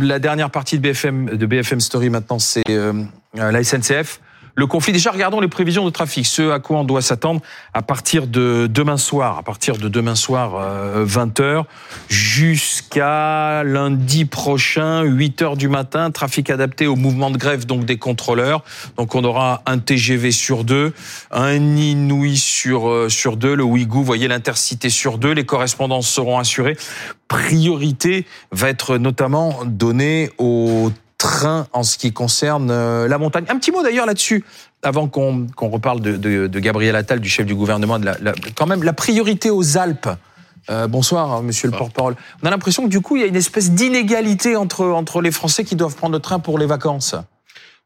la dernière partie de BFM, de BFM Story maintenant, c'est euh, la SNCF le conflit. Déjà, regardons les prévisions de trafic, ce à quoi on doit s'attendre à partir de demain soir, à partir de demain soir 20h euh, jusqu'à lundi prochain 8h du matin, trafic adapté au mouvement de grève donc des contrôleurs. Donc on aura un TGV sur deux, un Inouï sur euh, sur deux, le vous voyez l'intercité sur deux, les correspondances seront assurées. Priorité va être notamment donnée aux train en ce qui concerne euh, la montagne. Un petit mot d'ailleurs là-dessus, avant qu'on reparle de, Gabriel Attal, du chef du gouvernement, de la, quand même la priorité aux Alpes. Euh, bonsoir, monsieur le porte-parole. On a l'impression que du coup, il y a une espèce d'inégalité entre, entre les Français qui doivent prendre le train pour les vacances.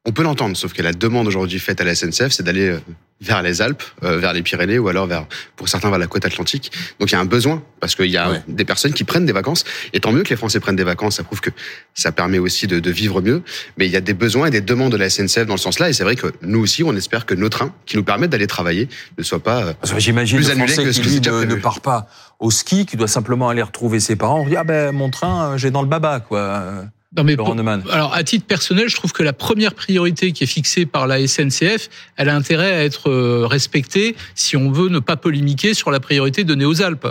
On peut l'entendre, sauf que la demande aujourd'hui faite à la SNCF, c'est d'aller euh, vers les Alpes, euh, vers les Pyrénées ou alors vers, pour certains, vers la côte atlantique. Donc il y a un besoin parce qu'il y a des personnes qui prennent des vacances. Et tant mieux que les Français prennent des vacances, ça prouve que ça permet aussi de, de, vivre mieux. Mais il y a des besoins et des demandes de la SNCF dans le sens-là. Et c'est vrai que nous aussi, on espère que nos trains, qui nous permettent d'aller travailler, ne soient pas euh, J'imagine plus annulés que ce qui ne, ne part pas au ski, qui doit simplement aller retrouver ses parents. On dit ah ben mon train, j'ai dans le baba quoi. Non mais alors à titre personnel, je trouve que la première priorité qui est fixée par la SNCF, elle a intérêt à être euh, respectée si on veut ne pas polémiquer sur la priorité donnée aux Alpes.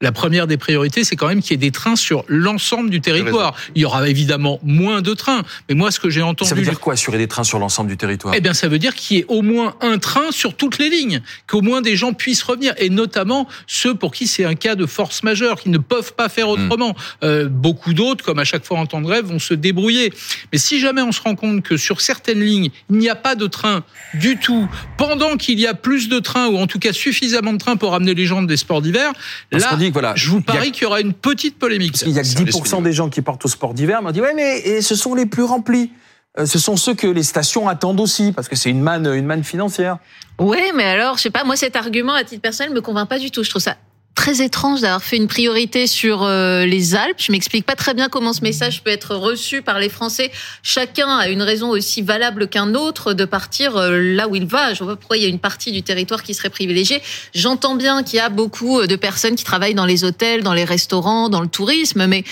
La première des priorités, c'est quand même qu'il y ait des trains sur l'ensemble du territoire. Il y aura évidemment moins de trains. Mais moi, ce que j'ai entendu. Ça veut dire quoi, assurer des trains sur l'ensemble du territoire? Eh bien, ça veut dire qu'il y ait au moins un train sur toutes les lignes. Qu'au moins des gens puissent revenir. Et notamment ceux pour qui c'est un cas de force majeure, qui ne peuvent pas faire hmm. autrement. Euh, beaucoup d'autres, comme à chaque fois en temps de grève, vont se débrouiller. Mais si jamais on se rend compte que sur certaines lignes, il n'y a pas de train du tout, pendant qu'il y a plus de trains, ou en tout cas suffisamment de trains pour ramener les gens des sports d'hiver, là, voilà, je vous parie qu'il y aura une petite polémique. Il y a que 10% des gens qui partent au sport d'hiver. On dit ouais, mais et ce sont les plus remplis. Euh, ce sont ceux que les stations attendent aussi, parce que c'est une manne, une manne financière. Oui, mais alors, je sais pas, moi cet argument à titre personnel me convainc pas du tout. Je trouve ça très étrange d'avoir fait une priorité sur euh, les Alpes. Je m'explique pas très bien comment ce message peut être reçu par les Français. Chacun a une raison aussi valable qu'un autre de partir euh, là où il va. Je vois pas pourquoi il y a une partie du territoire qui serait privilégiée. J'entends bien qu'il y a beaucoup euh, de personnes qui travaillent dans les hôtels, dans les restaurants, dans le tourisme, mais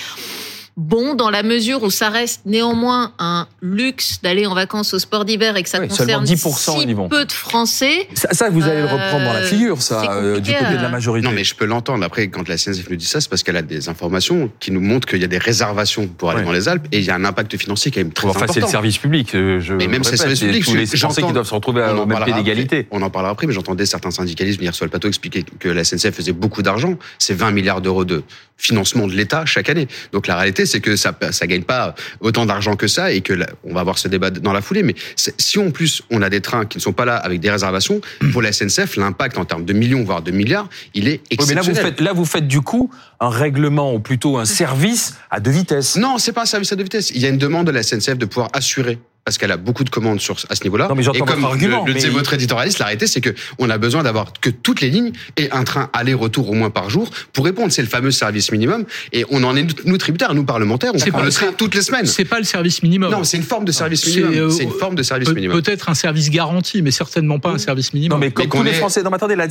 bon dans la mesure où ça reste néanmoins un luxe d'aller en vacances au sport d'hiver et que ça concerne 10% si peu de Français. Ça, vous allez le reprendre dans la euh, figure, ça, euh, du côté de la majorité. Non, mais je peux l'entendre. Après, quand la CNCF nous dit ça, c'est parce qu'elle a des informations qui nous montrent qu'il y a des réservations pour aller dans les Alpes et il y a un impact financier qui est très important. Enfin, c'est le service public. Euh, je mais même c'est le service public. Tous les Français qui doivent se retrouver à même pied d'égalité. On en parlera après, mais j'entendais certains syndicalistes venir sur le plateau expliquer que la SNCF faisait beaucoup d'argent. C'est 20 milliards d'euros de financement de l'État chaque année. Donc la réalité, c'est que ça, ça gagne pas autant d'argent que ça et que on va avoir ce débat dans la foulée. Mais si en plus on a des trains qui ne sont pas là avec des réservations, pour la SNCF, l'impact en termes de millions voire de milliards, il est exceptionnel. mais là vous faites, là vous faites du coup un règlement ou plutôt un service à deux vitesses. Non, c'est pas un service à deux vitesses. Il y a une demande de la SNCF de pouvoir assurer parce qu'elle a beaucoup de commandes sur, à ce niveau-là. Et comme argument, le, votre éditorialiste, la réalité, c'est que on a besoin d'avoir que toutes les lignes et un train aller-retour au moins par jour pour répondre. C'est le fameux service minimum. Et on en est nous tributaires, nous parlementaires, on prend le train toutes les semaines. C'est pas le service minimum. Non, c'est une forme de service minimum. Euh, c'est une forme de service minimum. Peut-être un service garanti, mais certainement pas un service minimum. Non, mais comme tous les Français, non, mais attendez, la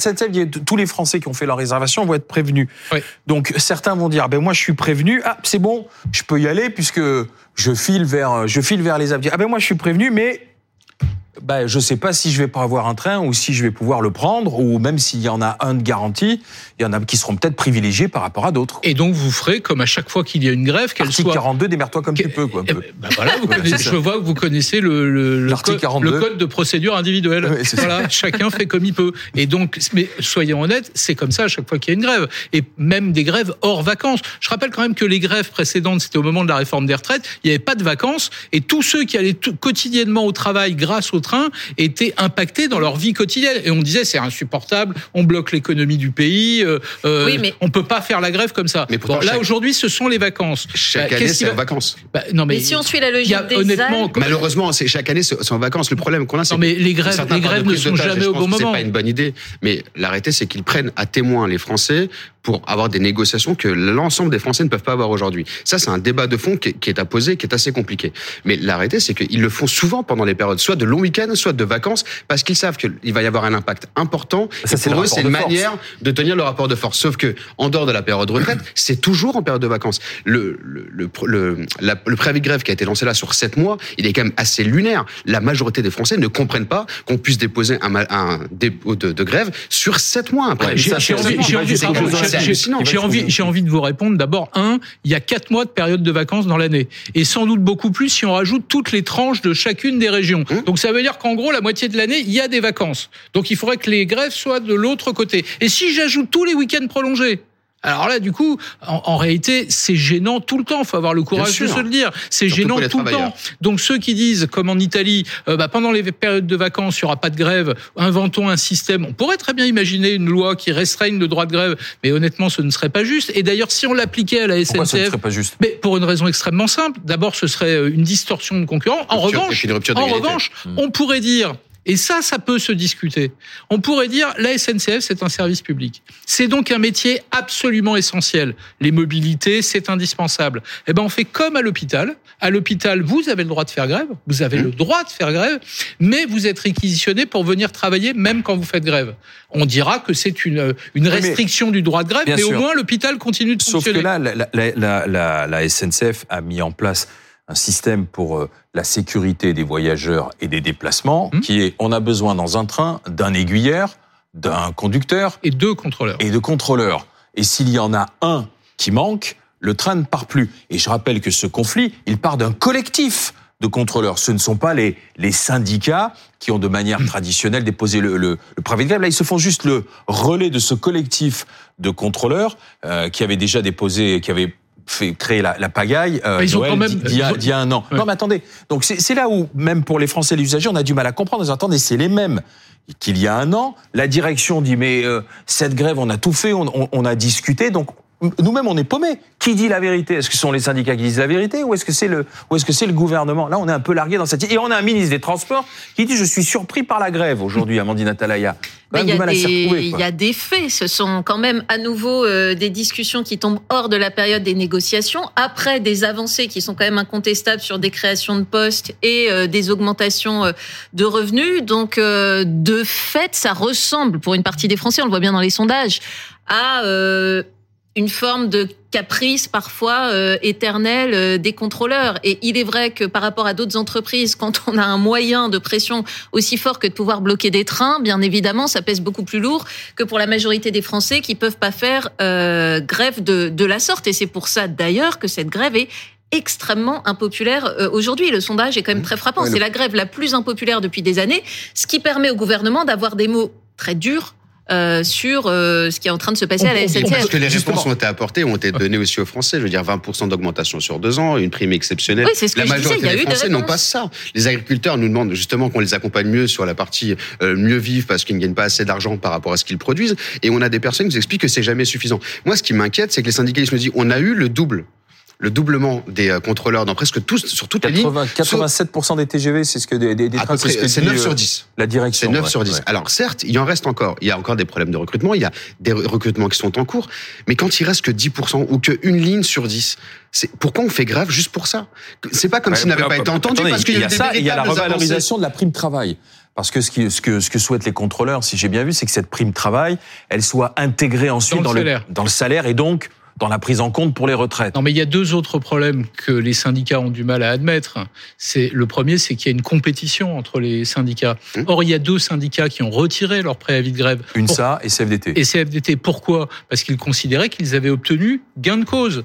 tous les Français qui ont fait leur réservation vont être prévenus. Donc certains vont dire, ben moi je suis prévenu, ah c'est bon, je peux y aller puisque je file vers, je file vers les avions. Ah ben moi je suis prévenu, mais bah, je ne sais pas si je vais pas avoir un train ou si je vais pouvoir le prendre, ou même s'il y en a un de garantie, il y en a qui seront peut-être privilégiés par rapport à d'autres. Et donc vous ferez comme à chaque fois qu'il y a une grève, qu'elle soit. 42, démerde-toi comme tu peux. Quoi, eh ben, bah voilà, vous connaissez, je vois que vous connaissez le, le, le, code, le code de procédure individuelle. voilà, chacun fait comme il peut. Et donc, mais soyons honnêtes, c'est comme ça à chaque fois qu'il y a une grève. Et même des grèves hors vacances. Je rappelle quand même que les grèves précédentes, c'était au moment de la réforme des retraites, il n'y avait pas de vacances, et tous ceux qui allaient quotidiennement au travail grâce au train étaient impactés dans leur vie quotidienne. Et on disait c'est insupportable, on bloque l'économie du pays, euh, euh oui, mais... on peut pas faire la grève comme ça. Mais bon, là aujourd'hui, ce sont les vacances. Chaque bah, année, c'est en vacances. Bah, non, mais, si on suit la logique des honnêtement, malheureusement, c'est chaque année, c'est en vacances. Le problème qu'on a, c'est non, mais les grèves, les grèves ne sont jamais au bon moment. C'est pas une bonne idée. Mais l'arrêté, c'est qu'ils prennent à témoin les Français pour avoir des négociations que l'ensemble des Français ne peuvent pas avoir aujourd'hui. Ça, c'est un débat de fond qui est, à poser, qui est assez compliqué. Mais la réalité, c'est qu'ils le font souvent pendant les périodes, soit de long week-end, soit de vacances, parce qu'ils savent qu'il va y avoir un impact important. Ça, c'est pour eux, c'est une manière de tenir le rapport de force. Sauf que, en dehors de la période de retraite, c'est toujours en période de vacances. Le, le, le, le, le préavis de grève qui a été lancé là sur sept mois, il est quand même assez lunaire. La majorité des Français ne comprennent pas qu'on puisse déposer un, un dépôt de, de, grève sur sept mois après. j'ai envie, j'ai envie de vous répondre. D'abord, un, il y a quatre mois de période de vacances dans l'année, et sans doute beaucoup plus si on rajoute toutes les tranches de chacune des régions. Hum. Donc ça veut dire qu'en gros, la moitié de l'année, il y a des vacances. Donc il faudrait que les grèves soient de l'autre côté. Et si j'ajoute tous les week-ends prolongés, alors là, du coup, en, réalité, c'est gênant tout le temps. Il faut avoir le courage de se le dire. C'est gênant tout le temps. Donc ceux qui disent, comme en Italie, euh, bah, pendant les périodes de vacances, il n'y aura pas de grève, inventons un système. On pourrait très bien imaginer une loi qui restreigne le droit de grève, mais honnêtement, ce ne serait pas juste. Et d'ailleurs, si on l'appliquait à la SNCF, ne serait pas juste? mais pour une raison extrêmement simple. D'abord, ce serait euh, une distorsion de concurrence. En revanche, en revanche, mmh. on pourrait dire et ça, ça peut se discuter. On pourrait dire la SNCF, c'est un service public. C'est donc un métier absolument essentiel. Les mobilités, c'est indispensable. Eh ben, on fait comme à l'hôpital. À l'hôpital, vous avez le droit de faire grève, vous avez mmh. le droit de faire grève, mais vous êtes réquisitionné pour venir travailler même quand vous faites grève. On dira que c'est une, une restriction du droit de grève, mais au moins l'hôpital continue de fonctionner. Sauf que là, la, la, la, la SNCF a mis en place un système pour euh, la sécurité des voyageurs et des déplacements, hmm. qui est on a besoin dans un train d'un aiguilleur, d'un conducteur et deux contrôleurs. Et de contrôleurs. Et s'il y en a un qui manque, le train ne part plus. Et je rappelle que ce conflit, il part d'un collectif de contrôleurs. Ce ne sont pas les, les syndicats qui ont de manière hmm. traditionnelle déposé le, le, le préavis de grève. Là, ils se font juste le relais de ce collectif de contrôleurs euh, qui avait déjà déposé, qui avait fait créer la, la pagaille euh, ils ont quand même, il, y a, y a un an. Non mais attendez, donc c'est là où même pour les Français les usagers, on a du mal à comprendre. Attendez, c'est les mêmes qu'il y a un an. La direction dit mais euh, cette grève, on a tout fait, on, on, on a discuté, donc nous-mêmes, on est paumés. Qui dit la vérité? Est-ce que ce sont les syndicats qui disent la vérité ou est-ce que c'est le ou est-ce que c'est le gouvernement? Là, on est un peu largué dans cette et on a un ministre des Transports qui dit je suis surpris par la grève aujourd'hui, Amandine Atalaya. Il y, a des, il y a des faits. Ce sont quand même à nouveau euh, des discussions qui tombent hors de la période des négociations, après des avancées qui sont quand même incontestables sur des créations de postes et euh, des augmentations euh, de revenus. Donc, de fait, ça ressemble, pour une partie des Français, on le voit bien dans les sondages, à une forme de caprice parfois euh, éternel euh, des contrôleurs. Et il est vrai que par rapport à d'autres entreprises, quand on a un moyen de pression aussi fort que de pouvoir bloquer des trains, bien évidemment, ça pèse beaucoup plus lourd que pour la majorité des Français qui peuvent pas faire euh, grève de, de la sorte. Et c'est pour ça d'ailleurs que cette grève est extrêmement impopulaire euh, aujourd'hui. Le sondage est quand même très frappant. C'est la grève la plus impopulaire depuis des années, ce qui permet au gouvernement d'avoir des mots très durs euh, sur euh, ce qui est en train de se passer à la SNCF. Parce que les réponses ont été apportées, ont été données aussi aux Français. Je veux dire, 20% d'augmentation sur deux ans, une prime exceptionnelle. Oui, c'est ce que la je majorité disais, y a des Français n'ont pas ça. Les agriculteurs nous demandent justement qu'on les accompagne mieux sur la partie euh, mieux vivre parce qu'ils ne gagnent pas assez d'argent par rapport à ce qu'ils produisent. Et on a des personnes qui nous expliquent que c'est jamais suffisant. Moi, ce qui m'inquiète, c'est que les syndicalistes nous disent on a eu le double le doublement des euh, contrôleurs dans presque tous, sur toutes les lignes. 87% des TGV, c'est ce que des, des, trains, c'est 9 sur 10. La direction. C'est 9 sur 10. Alors certes, il y en reste encore. Il y a encore des problèmes de recrutement. Il y a des recrutements qui sont en cours. Mais quand il reste que 10% ou que une ligne sur 10, c'est pourquoi on fait grève juste pour ça? C'est pas comme s'il n'avait pas été entendu parce qu'il y, a ça. Il y a la revalorisation de la prime travail. Parce que ce, qui, ce, que ce que souhaitent les contrôleurs, si j'ai bien vu, c'est que cette prime travail, elle soit intégrée ensuite dans, le, dans le salaire et donc dans la prise en compte pour les retraites. Non, mais il y a deux autres problèmes que les syndicats ont du mal à admettre. C'est le premier, c'est qu'il y a une compétition entre les syndicats. Mmh. Or, il y a deux syndicats qui ont retiré leur préavis de grève. UNSA et CFDT. Et CFDT. Pourquoi? Parce qu'ils considéraient qu'ils avaient obtenu gain de cause.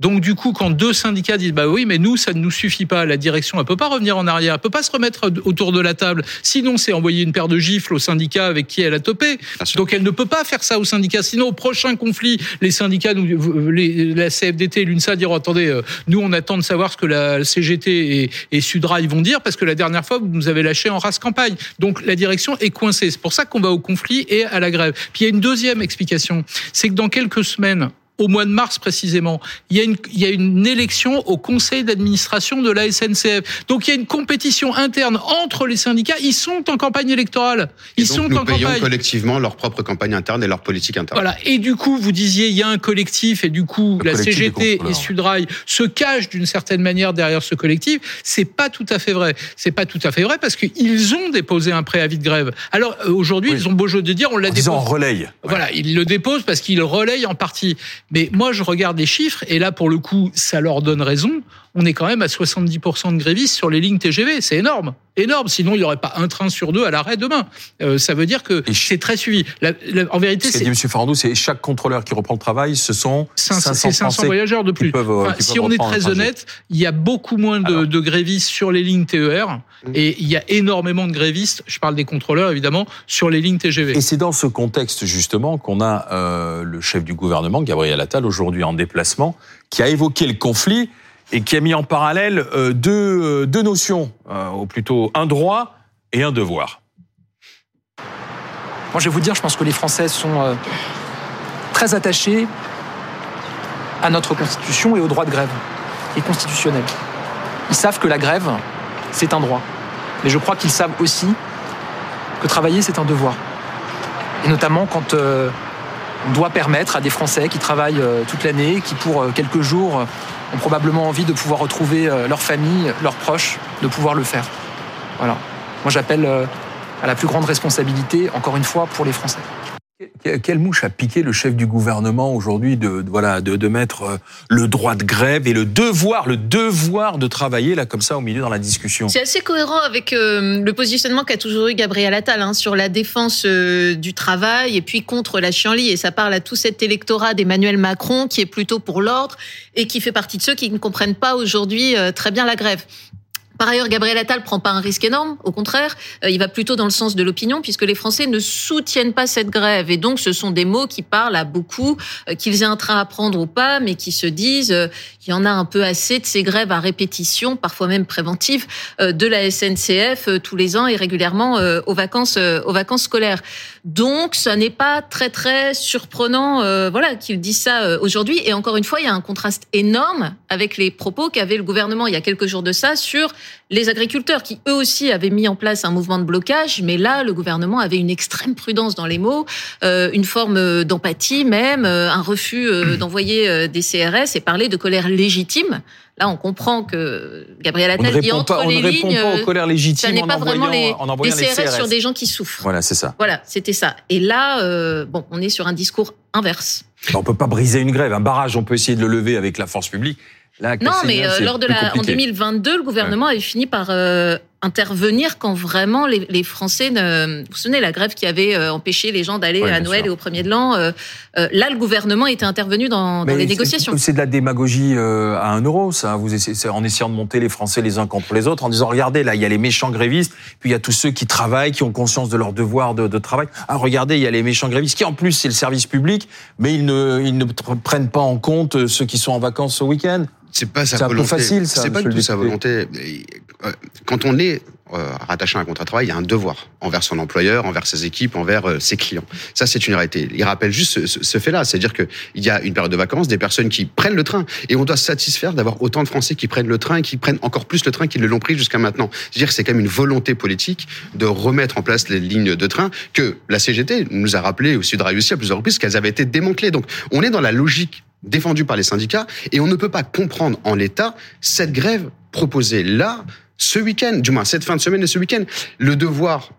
Donc du coup, quand deux syndicats disent bah oui, mais nous ça ne nous suffit pas, la direction elle peut pas revenir en arrière, elle peut pas se remettre autour de la table. Sinon, c'est envoyer une paire de gifles au syndicat avec qui elle a topé. Donc elle ne peut pas faire ça au syndicat. Sinon, au prochain conflit, les syndicats, les, la CFDT et l'UNSA diront attendez, euh, nous on attend de savoir ce que la CGT et, et Sudra ils vont dire parce que la dernière fois vous nous avez lâché en race campagne. Donc la direction est coincée. C'est pour ça qu'on va au conflit et à la grève. Puis il y a une deuxième explication, c'est que dans quelques semaines au mois de mars précisément. Il y a une, il y a une élection au conseil d'administration de la SNCF. Donc il y a une compétition interne entre les syndicats. Ils sont en campagne électorale. Ils donc, sont nous en payons campagne. collectivement leur propre campagne interne et leur politique interne. Voilà. Et du coup, vous disiez, il y a un collectif et du coup, Le la CGT et. Sudrail se cachent d'une certaine manière derrière ce collectif. C'est pas tout à fait vrai. C'est pas tout à fait vrai parce qu'ils ont déposé un préavis de grève. Alors euh, aujourd'hui, Oui. ils ont beau jeu de dire, on l'a En disant déposé. relaye. Voilà, ils le déposent parce qu'ils relayent en partie. Mais moi, je regarde les chiffres et là, pour le coup, ça leur donne raison. On est quand même à 70% de grévistes sur les lignes TGV. C'est énorme. Énorme. Sinon, il n'y aurait pas un train sur deux à l'arrêt demain. Euh, ça veut dire que c'est très suivi. La- la- en vérité, Ce qu'a c'est dit M. Farandou, c'est chaque contrôleur qui reprend le travail, ce sont 500, 500 c'est 500 Français voyageurs de plus. peuvent, euh, Enfin, si on est très honnête, il y a beaucoup moins de, Alors. de grévistes sur les lignes TER Mm. et il y a énormément de grévistes, je parle des contrôleurs évidemment, sur les lignes TGV. Et c'est dans ce contexte justement qu'on a euh, le chef du gouvernement, Gabriel Attal, aujourd'hui en déplacement, qui a évoqué le conflit et qui a mis en parallèle euh, deux, euh, deux notions, euh, ou plutôt un droit et un devoir. Moi, je vais vous dire, je pense que les Français sont très attachés à notre Constitution et au droit de grève, et constitutionnel. Ils savent que la grève, c'est un droit. Mais je crois qu'ils savent aussi que travailler, c'est un devoir. Et notamment quand on doit permettre à des Français qui travaillent toute l'année, qui pour quelques jours ont probablement envie de pouvoir retrouver euh, leur famille, leurs proches, de pouvoir le faire. Voilà. Moi, j'appelle euh, à la plus grande responsabilité, encore une fois, pour les Français. Que- Quelle mouche a piqué le chef du gouvernement aujourd'hui de, voilà de, de mettre euh, le droit de grève et le devoir le devoir de travailler là comme ça au milieu dans la discussion? C'est assez cohérent avec euh, le positionnement qu'a toujours eu Gabriel Attal hein, sur la défense euh, du travail et puis contre la chienlit. Et ça parle à tout cet électorat d'Emmanuel Macron qui est plutôt pour l'ordre et qui fait partie de ceux qui ne comprennent pas aujourd'hui très bien la grève. Par ailleurs, Gabriel Attal prend pas un risque énorme. Au contraire, euh, il va plutôt dans le sens de l'opinion, puisque les Français ne soutiennent pas cette grève. Et donc, ce sont des mots qui parlent à beaucoup, euh, qu'ils aient un train à prendre ou pas, mais qui se disent euh, qu'il y en a un peu assez de ces grèves à répétition, parfois même préventives, euh, de la SNCF tous les ans et régulièrement aux vacances, aux vacances scolaires. Donc, ça n'est pas très très surprenant, euh, voilà, qu'ils disent ça euh, aujourd'hui. Et encore une fois, il y a un contraste énorme avec les propos qu'avait le gouvernement il y a quelques jours de ça sur les agriculteurs qui eux aussi avaient mis en place un mouvement de blocage, mais là le gouvernement avait une extrême prudence dans les mots, euh, une forme d'empathie même, euh, un refus euh, d'envoyer euh, des CRS et parler de colère légitime. Là, on comprend que Gabriel On Attal dit répond entre pas, on les ne répond pas aux colères ça légitimes n'est en pas vraiment les, en les CRS, CRS. sur des gens qui souffrent. Voilà, c'est ça. Voilà, c'était ça. Et là, euh, bon, on est sur un discours inverse. On peut pas briser une grève, un barrage, on peut essayer de le lever avec la force publique. Là, Non, mais euh, lors de la, en compliqué. 2022, le gouvernement avait fini par euh, intervenir quand vraiment les, les Français ne. Vous vous souvenez la grève qui avait euh, empêché les gens d'aller à Noël sûr. et au premier de l'an. euh, euh, là, le gouvernement était intervenu dans, dans les négociations. C'est de la démagogie euh, à un euro, ça. Vous essayez, en essayant de monter les Français les uns contre les autres, en disant regardez, là, il y a les méchants grévistes, puis il y a tous ceux qui travaillent, qui ont conscience de leur devoir de, de travail. Ah, regardez, il y a les méchants grévistes, qui en plus c'est le service public, mais ils ne, ils ne pr- prennent pas en compte ceux qui sont en vacances au week-end. C'est pas sa C'est un peu volonté. facile, ça, C'est pas du tout sa volonté. Euh, Quand on est euh, rattaché à un contrat de travail, il y a un devoir envers son employeur, envers ses équipes, envers euh, ses clients. Ça, c'est une réalité. Il rappelle juste ce, ce- ce fait-là, c'est-à-dire que il y a une période de vacances, des personnes qui prennent le train, et on doit se satisfaire d'avoir autant de Français qui prennent le train et qui prennent encore plus le train qu'ils ne l'ont pris jusqu'à maintenant. C'est-à-dire que c'est quand même une volonté politique de remettre en place les lignes de train que la CGT nous a rappelé, aussi de aussi à plusieurs reprises, qu'elles avaient été démantelées. Donc, on est dans la logique défendue par les syndicats et on ne peut pas comprendre en l'état cette grève proposée là, ce week-end, du moins cette fin de semaine et ce week-end. Le devoir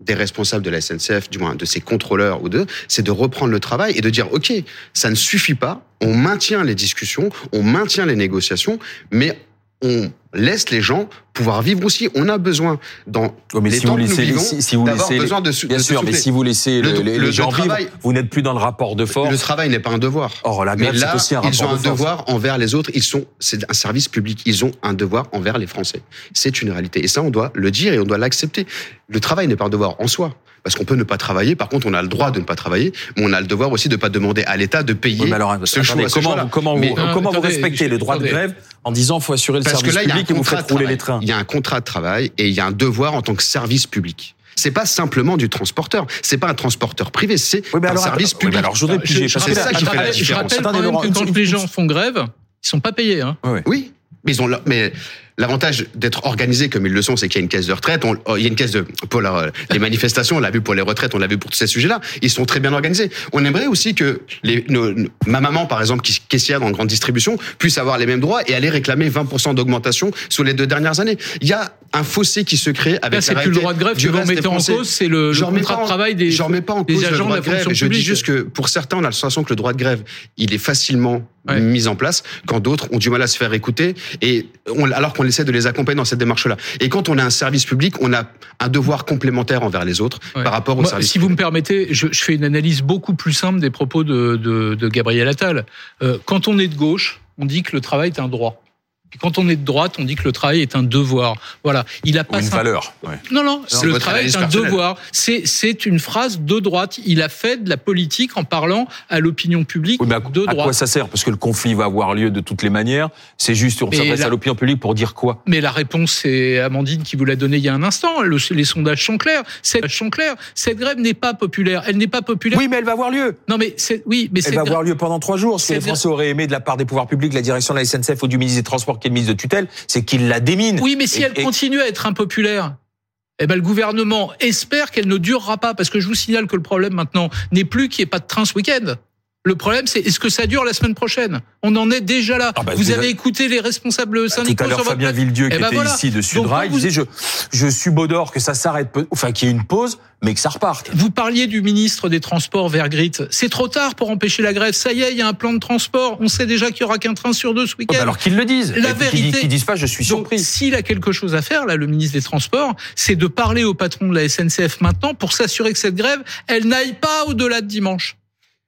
des responsables de la SNCF, du moins de ses contrôleurs ou d'eux, c'est de reprendre le travail et de dire, OK, ça ne suffit pas, on maintient les discussions, on maintient les négociations, mais on laisse les gens pouvoir vivre aussi. On a besoin, dans Oh, mais les si temps vous que nous laissez, vivons, si, si vous d'avoir laissez, besoin de, bien de sûr, mais si vous laissez Le- le- les, le- les gens travail- vivre, vous n'êtes plus dans le rapport de force. Le travail n'est pas un devoir. Or, la Mais grève, c'est là, aussi un ils ont rapport un force. devoir envers les autres. Ils sont, c'est un service public. Ils ont un devoir envers les Français. C'est une réalité. Et ça, on doit le dire et on doit l'accepter. Le travail n'est pas un devoir en soi. Parce qu'on peut ne pas travailler. Par contre, on a le droit de ne pas travailler. Mais on a le devoir aussi de ne pas demander à l'État de payer Oui, mais alors, ce attendez, choix. comment, vous- comment, Mais- vous, Non, comment vous attendez, respectez le droit de grève en disant faut assurer le Parce que service là, il y a un public et vous contrat faites de rouler travail. les trains Il y a un contrat de travail et il y a un devoir en tant que service public. c'est pas simplement du transporteur, c'est pas un transporteur privé, c'est un service public. alors je voudrais piger, c'est ça qui fait la différence. Je rappelle quand, même que quand les gens font grève, ils sont pas payés. Hein. Oui, mais ils ont mais L'avantage d'être organisé comme ils le sont, c'est qu'il y a une caisse de retraite. On, il y a une caisse de pour les manifestations. On l'a vu pour les retraites, on l'a vu pour tous ces sujets-là. Ils sont très bien organisés. On aimerait aussi que les, ma maman, par exemple, qui caissière dans grande distribution, puisse avoir les mêmes droits et aller réclamer 20% d'augmentation sur les deux dernières années. Il y a un fossé qui se crée avec c'est plus le droit de grève que vous mettez en cause, c'est le, le contrat de travail des, j'en mets pas en cause agents de la grève. Je dis juste que pour certains, on a la sensation que le droit de grève, il est facilement mis en place, quand d'autres ont du mal à se faire écouter, et on, alors qu'on essaie de les accompagner dans cette démarche-là. Et quand on a un service public, on a un devoir complémentaire envers les autres par rapport au service. Si vous me permettez, je, je, fais une analyse beaucoup plus simple des propos de, de, de Gabriel Attal. Euh, quand on est de gauche, on dit que le travail est un droit quand on est de droite, on dit que le travail est un devoir. Voilà, il a pas une valeur. Non, non, le travail est un devoir. C'est c'est une phrase de droite. Il a fait de la politique en parlant à l'opinion publique à, de droite. À quoi ça sert? Parce que le conflit va avoir lieu de toutes les manières. C'est juste on s'adresse à l'opinion publique pour dire quoi? Mais la réponse, c'est Amandine qui vous l'a donnée il y a un instant. les sondages sont clairs. Cette, sont clairs. Cette grève n'est pas populaire. Elle n'est pas populaire. Oui, mais elle va avoir lieu. Non, mais c'est oui, mais elle va avoir lieu pendant trois jours. Ce que les Français auraient aimé de la part des pouvoirs publics, la direction de la SNCF ou du ministre des Transports de tutelle, c'est qu'il la démine. Oui, mais si elle continue à être impopulaire, eh ben, le gouvernement espère qu'elle ne durera pas, parce que je vous signale que le problème maintenant n'est plus qu'il n'y ait pas de train ce week-end. Le problème, c'est est-ce que ça dure la semaine prochaine? On en est déjà là. Ah bah, vous avez écouté les responsables bah, syndicaux Tout à l'heure, Fabien Villedieu, qui eh ben était ici de Sudrail, disait je, je suis d'or que ça s'arrête, enfin qu'il y ait une pause, mais que ça reparte. Vous parliez du ministre des Transports, Vergrit. C'est trop tard pour empêcher la grève. Ça y est, il y a un plan de transport. On sait déjà qu'il y aura qu'un train sur deux ce week-end. alors qu'ils le disent. La vérité. Qu'ils disent pas, je suis surpris. S'il a quelque chose à faire, là, le ministre des Transports, c'est de parler au patron de la SNCF maintenant pour s'assurer que cette grève, elle n'aille pas au-delà de dimanche.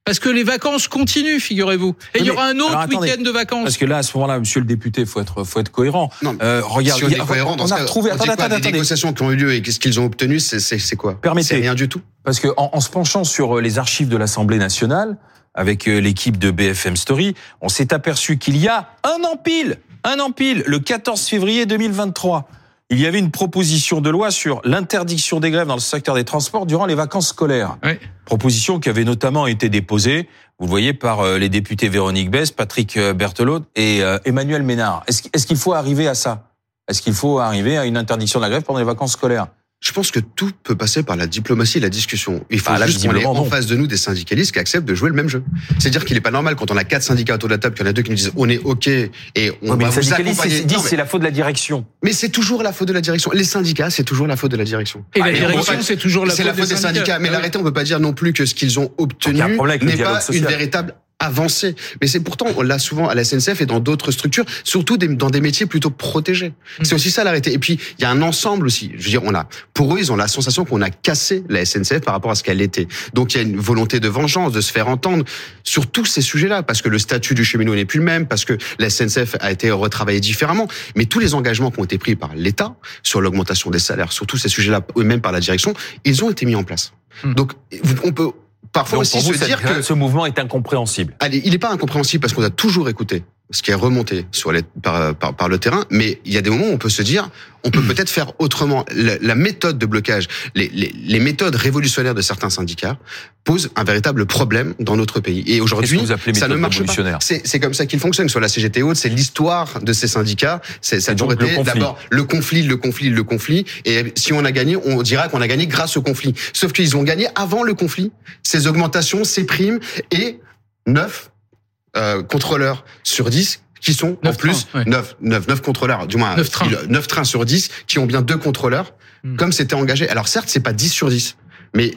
Parce que les vacances continuent, figurez-vous. Et il y aura un autre week-end de vacances. Parce que là, à ce moment-là, monsieur le député, faut être, faut être cohérent. Non, euh, regarde, on, cohérent, on, a retrouvé. Attendez, attendez, Les négociations qui ont eu lieu et qu'est-ce qu'ils ont obtenu, c'est quoi? Permettez. C'est rien du tout. Parce que en, en se penchant sur euh, les archives de l'Assemblée nationale, avec euh, l'équipe de BFM Story, on s'est aperçu qu'il y a un an pile, un an pile, le 14 février 2023 il y avait une proposition de loi sur l'interdiction des grèves dans le secteur des transports durant les vacances scolaires. Oui. Proposition qui avait notamment été déposée, vous le voyez, par euh, les députés Véronique Bess, Patrick euh, Berthelot et euh, Emmanuel Ménard. Est-ce qu'il faut arriver à ça? Est-ce qu'il faut arriver à une interdiction de la grève pendant les vacances scolaires? Je pense que tout peut passer par la diplomatie et la discussion. Il faut ah, juste qu'on ait en face de nous des syndicalistes qui acceptent de jouer le même jeu. C'est-à-dire qu'il n'est pas normal quand on a quatre syndicats autour de la table, qu'il y en a deux qui nous disent on est OK et on va vous accompagner. disent c'est la faute de la direction. Mais c'est toujours la faute de la direction. Les syndicats, c'est toujours la faute de la direction. Et la direction, c'est toujours la faute, la faute des, syndicats. Mais ah l'arrêté, on peut pas dire non plus que ce qu'ils ont obtenu n'est pas une véritable avancé. Mais c'est pourtant, on l'a souvent à la SNCF et dans d'autres structures, surtout dans des métiers plutôt protégés. Mmh. C'est aussi ça l'arrêté. Et puis, il y a un ensemble aussi. Je veux dire, on a, pour eux, ils ont la sensation qu'on a cassé la SNCF par rapport à ce qu'elle était. Donc, il y a une volonté de vengeance, de se faire entendre sur tous ces sujets-là, parce que le statut du cheminot n'est plus le même, parce que la SNCF a été retravaillée différemment. Mais tous les engagements qui ont été pris par l'État sur l'augmentation des salaires, sur tous ces sujets-là, ou même par la direction, ils ont été mis en place. Mmh. Donc, on peut parfois aussi se dire que ce mouvement est incompréhensible. Allez, il n'est pas incompréhensible parce qu'on a toujours écouté ce qui est remonté sur les, par, par, par, le terrain, mais il y a des moments où on peut se dire, on peut peut-être faire autrement. La, la, méthode de blocage, les, les, les, méthodes révolutionnaires de certains syndicats posent un véritable problème dans notre pays. Et aujourd'hui, ça ne marche pas. C'est comme ça qu'il fonctionne. Sur la CGT haute, c'est l'histoire de ces syndicats. C'est ça a toujours été d'abord le conflit, le conflit, le conflit. Et si on a gagné, on dira qu'on a gagné grâce au conflit. Sauf qu'ils ont gagné avant le conflit. Ces augmentations, ces primes et neuf euh, contrôleurs sur 10 qui sont en plus trains, 9, 9, 9 contrôleurs, du moins 9 trains. 9 trains sur 10 qui ont bien deux contrôleurs, hmm. comme c'était engagé. Alors certes, c'est pas 10 sur 10, mais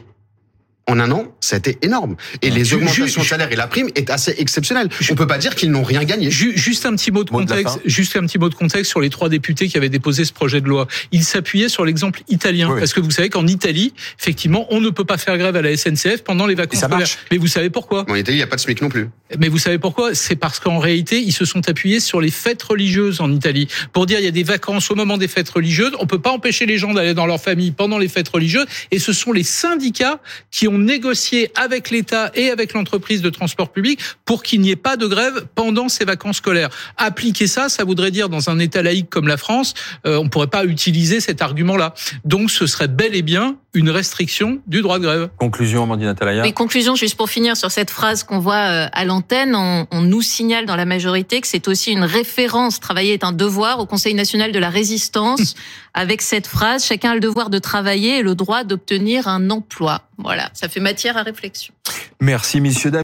en un an, ça a été énorme. Et les augmentations de salaire et la prime est assez exceptionnelle. On peut pas dire qu'ils n'ont rien gagné. Juste un petit mot de contexte, juste un petit mot de contexte sur les trois députés qui avaient déposé ce projet de loi. Ils s'appuyaient sur l'exemple italien, parce que vous savez qu'en Italie, effectivement, on ne peut pas faire grève à la SNCF pendant les vacances scolaires. Mais vous savez pourquoi? En Italie, il n'y a pas de SMIC non plus. Mais vous savez pourquoi? C'est parce qu'en réalité, ils se sont appuyés sur les fêtes religieuses en Italie pour dire il y a des vacances au moment des fêtes religieuses. On peut pas empêcher les gens d'aller dans leur famille pendant les fêtes religieuses. Et ce sont les syndicats qui ont négocié avec l'État et avec l'entreprise de transport public pour qu'il n'y ait pas de grève pendant ces vacances scolaires. Appliquer ça, ça voudrait dire dans un État laïque comme la France, euh, on pourrait pas utiliser cet argument-là. Donc ce serait bel et bien une restriction du droit de grève. Conclusion, Amandine Atalaya. Oui, conclusion, juste pour finir sur cette phrase qu'on voit euh, à l'antenne, on, on, nous signale dans la majorité que c'est aussi une référence, travailler est un devoir au Conseil national de la résistance, avec cette phrase, chacun a le devoir de travailler et le droit d'obtenir un emploi. Voilà, ça fait matière à réflexion. Merci, messieurs, dames.